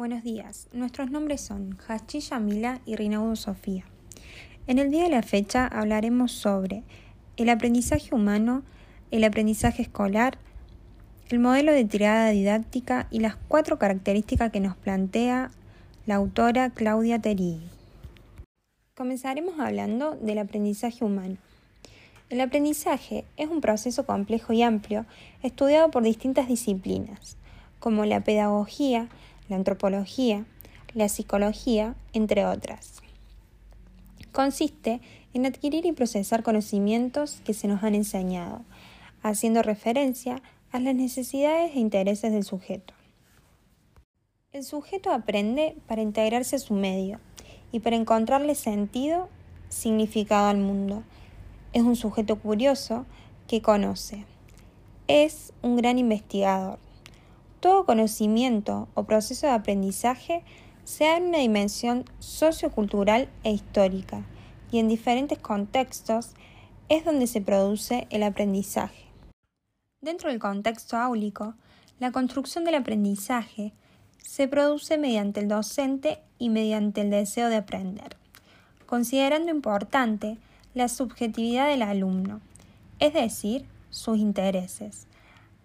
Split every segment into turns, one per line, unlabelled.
Buenos días, nuestros nombres son Hachi Yamila y Rinaudo Sofía. En el día de la fecha hablaremos sobre el aprendizaje humano, el aprendizaje escolar, el modelo de tirada didáctica y las cuatro características que nos plantea la autora Claudia Terí. Comenzaremos hablando del aprendizaje humano. El aprendizaje es un proceso complejo y amplio estudiado por distintas disciplinas, como la pedagogía, la antropología, la psicología, entre otras. Consiste en adquirir y procesar conocimientos que se nos han enseñado, haciendo referencia a las necesidades e intereses del sujeto. El sujeto aprende para integrarse a su medio y para encontrarle sentido, significado al mundo. Es un sujeto curioso que conoce. Es un gran investigador. Todo conocimiento o proceso de aprendizaje se da en una dimensión sociocultural e histórica y en diferentes contextos es donde se produce el aprendizaje. Dentro del contexto áulico, la construcción del aprendizaje se produce mediante el docente y mediante el deseo de aprender, considerando importante la subjetividad del alumno, es decir, sus intereses,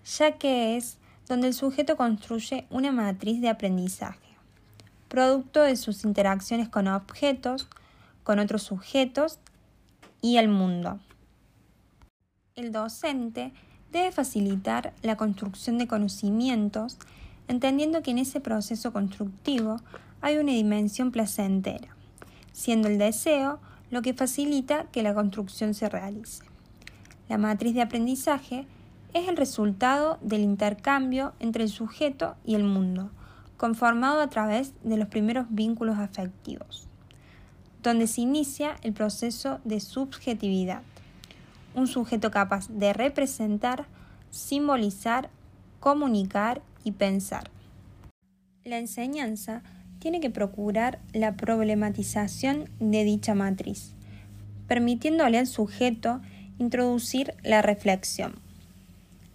ya que es donde el sujeto construye una matriz de aprendizaje, producto de sus interacciones con objetos, con otros sujetos y el mundo. El docente debe facilitar la construcción de conocimientos, entendiendo que en ese proceso constructivo hay una dimensión placentera, siendo el deseo lo que facilita que la construcción se realice. La matriz de aprendizaje es el resultado del intercambio entre el sujeto y el mundo, conformado a través de los primeros vínculos afectivos, donde se inicia el proceso de subjetividad, un sujeto capaz de representar, simbolizar, comunicar y pensar. La enseñanza tiene que procurar la problematización de dicha matriz, permitiéndole al sujeto introducir la reflexión.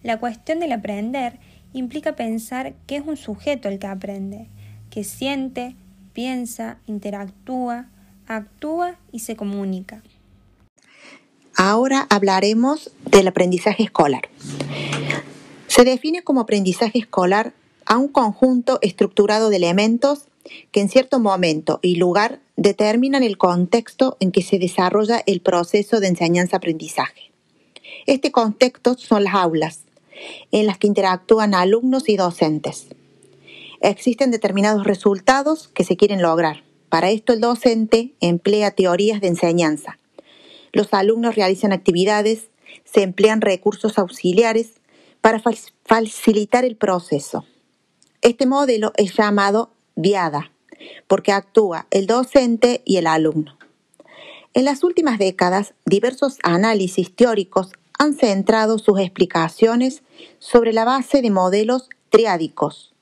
La cuestión del aprender implica pensar que es un sujeto el que aprende, que siente, piensa, interactúa, actúa y se comunica.
Ahora hablaremos del aprendizaje escolar. Se define como aprendizaje escolar a un conjunto estructurado de elementos que en cierto momento y lugar determinan el contexto en que se desarrolla el proceso de enseñanza-aprendizaje. Este contexto son las aulas, en las que interactúan alumnos y docentes. Existen determinados resultados que se quieren lograr. Para esto el docente emplea teorías de enseñanza. Los alumnos realizan actividades, se emplean recursos auxiliares para facilitar el proceso. Este modelo es llamado diada, porque actúa el docente y el alumno. En las últimas décadas, diversos análisis teóricos han centrado sus explicaciones sobre la base de modelos triádicos,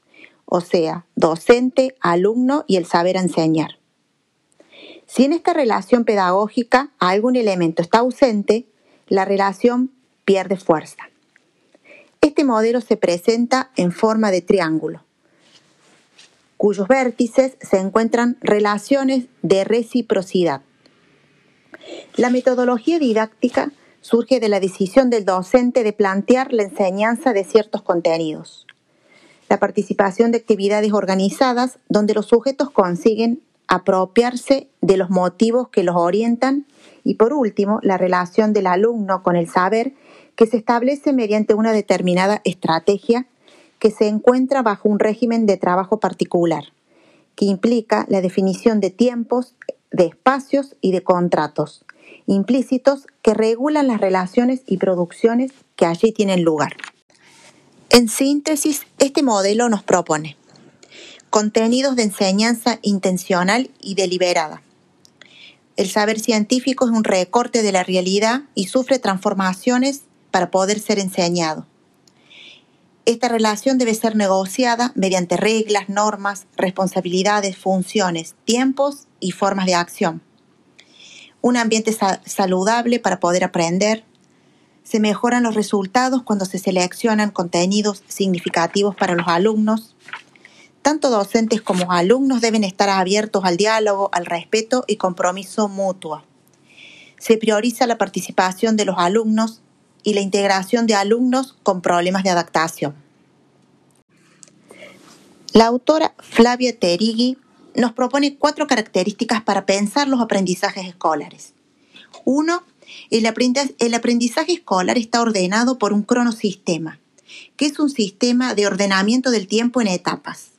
o sea, docente, alumno y el saber enseñar. Si en esta relación pedagógica algún elemento está ausente, la relación pierde fuerza. Este modelo se presenta en forma de triángulo, cuyos vértices se encuentran relaciones de reciprocidad. La metodología didáctica surge de la decisión del docente de plantear la enseñanza de ciertos contenidos. La participación de actividades organizadas donde los sujetos consiguen apropiarse de los motivos que los orientan y por último la relación del alumno con el saber que se establece mediante una determinada estrategia que se encuentra bajo un régimen de trabajo particular, que implica la definición de tiempos, de espacios y de contratos implícitos que regulan las relaciones y producciones que allí tienen lugar. En síntesis, este modelo nos propone contenidos de enseñanza intencional y deliberada. El saber científico es un recorte de la realidad y sufre transformaciones para poder ser enseñado. Esta relación debe ser negociada mediante reglas, normas, responsabilidades, funciones, tiempos y formas de acción un ambiente saludable para poder aprender. Se mejoran los resultados cuando se seleccionan contenidos significativos para los alumnos. tanto docentes como alumnos deben estar abiertos al diálogo, al respeto y compromiso mutuo. Se prioriza la participación de los alumnos y la integración de alumnos con problemas de adaptación. La autora Flavia Terigui nos propone cuatro características para pensar los aprendizajes escolares. Uno, el aprendizaje escolar está ordenado por un cronosistema, que es un sistema de ordenamiento del tiempo en etapas,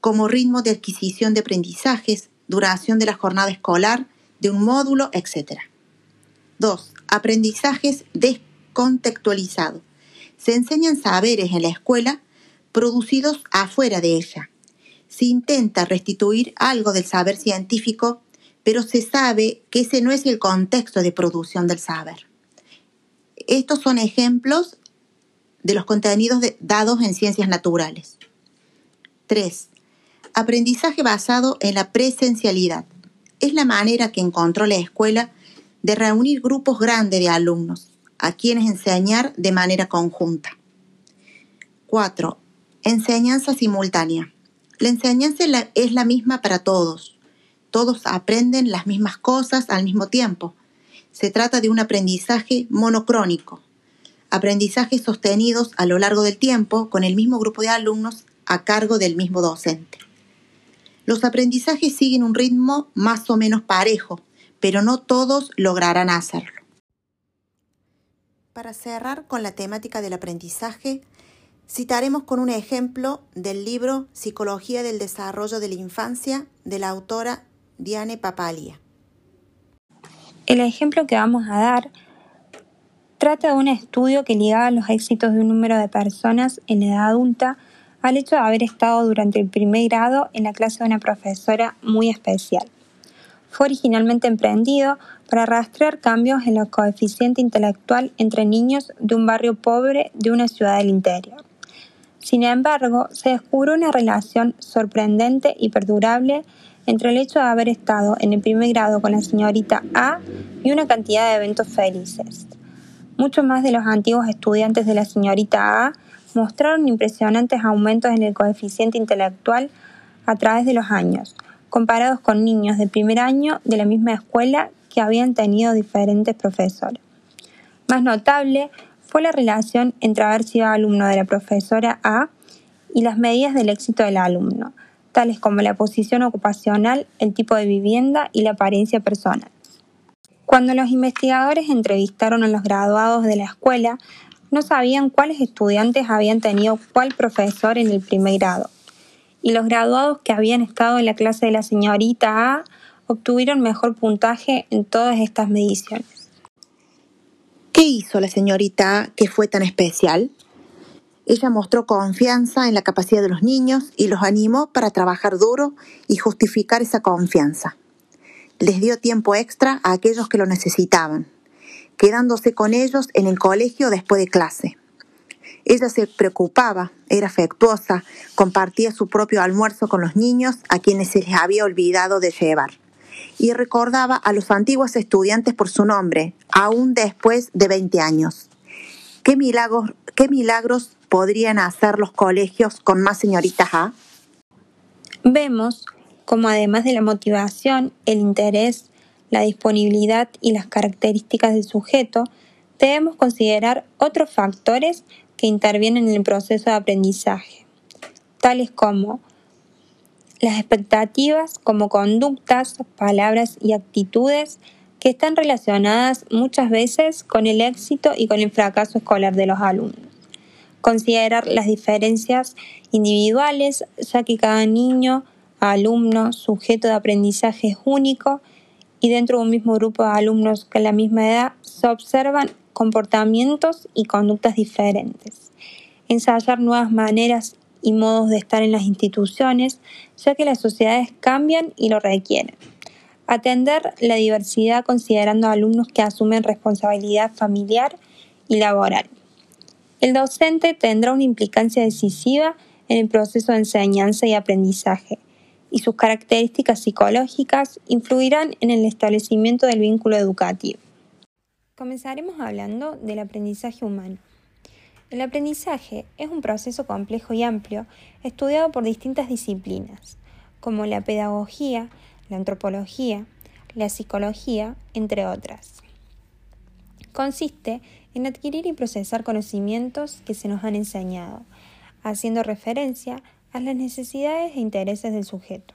como ritmo de adquisición de aprendizajes, duración de la jornada escolar, de un módulo, etc. 2. Aprendizajes descontextualizados. Se enseñan saberes en la escuela producidos afuera de ella. Se intenta restituir algo del saber científico, pero se sabe que ese no es el contexto de producción del saber. Estos son ejemplos de los contenidos dados en ciencias naturales. 3. Aprendizaje basado en la presencialidad. Es la manera que encontró la escuela de reunir grupos grandes de alumnos, a quienes enseñar de manera conjunta. 4. Enseñanza simultánea. La enseñanza es la misma para todos. Todos aprenden las mismas cosas al mismo tiempo. Se trata de un aprendizaje monocrónico. Aprendizajes sostenidos a lo largo del tiempo con el mismo grupo de alumnos a cargo del mismo docente. Los aprendizajes siguen un ritmo más o menos parejo, pero no todos lograrán hacerlo. Para cerrar con la temática del aprendizaje, Citaremos con un ejemplo del libro Psicología del Desarrollo de la Infancia de la autora Diane Papalia.
El ejemplo que vamos a dar trata de un estudio que ligaba los éxitos de un número de personas en edad adulta al hecho de haber estado durante el primer grado en la clase de una profesora muy especial. Fue originalmente emprendido para rastrear cambios en el coeficiente intelectual entre niños de un barrio pobre de una ciudad del interior. Sin embargo, se descubrió una relación sorprendente y perdurable entre el hecho de haber estado en el primer grado con la señorita A y una cantidad de eventos felices. Muchos más de los antiguos estudiantes de la señorita A mostraron impresionantes aumentos en el coeficiente intelectual a través de los años, comparados con niños de primer año de la misma escuela que habían tenido diferentes profesores. Más notable fue la relación entre haber sido alumno de la profesora A y las medidas del éxito del alumno, tales como la posición ocupacional, el tipo de vivienda y la apariencia personal. Cuando los investigadores entrevistaron a los graduados de la escuela, no sabían cuáles estudiantes habían tenido cuál profesor en el primer grado, y los graduados que habían estado en la clase de la señorita A obtuvieron mejor puntaje en todas estas mediciones.
¿Qué hizo la señorita que fue tan especial? Ella mostró confianza en la capacidad de los niños y los animó para trabajar duro y justificar esa confianza. Les dio tiempo extra a aquellos que lo necesitaban, quedándose con ellos en el colegio después de clase. Ella se preocupaba, era afectuosa, compartía su propio almuerzo con los niños a quienes se les había olvidado de llevar y recordaba a los antiguos estudiantes por su nombre, aún después de 20 años. ¿Qué milagros, qué milagros podrían hacer los colegios con más señoritas A?
Vemos como además de la motivación, el interés, la disponibilidad y las características del sujeto, debemos considerar otros factores que intervienen en el proceso de aprendizaje, tales como las expectativas como conductas, palabras y actitudes que están relacionadas muchas veces con el éxito y con el fracaso escolar de los alumnos. Considerar las diferencias individuales, ya que cada niño, alumno, sujeto de aprendizaje es único y dentro de un mismo grupo de alumnos con la misma edad se observan comportamientos y conductas diferentes. Ensayar nuevas maneras y modos de estar en las instituciones, ya que las sociedades cambian y lo requieren. Atender la diversidad considerando alumnos que asumen responsabilidad familiar y laboral. El docente tendrá una implicancia decisiva en el proceso de enseñanza y aprendizaje, y sus características psicológicas influirán en el establecimiento del vínculo educativo. Comenzaremos hablando del aprendizaje humano. El aprendizaje es un proceso complejo y amplio estudiado por distintas disciplinas, como la pedagogía, la antropología, la psicología, entre otras. Consiste en adquirir y procesar conocimientos que se nos han enseñado, haciendo referencia a las necesidades e intereses del sujeto.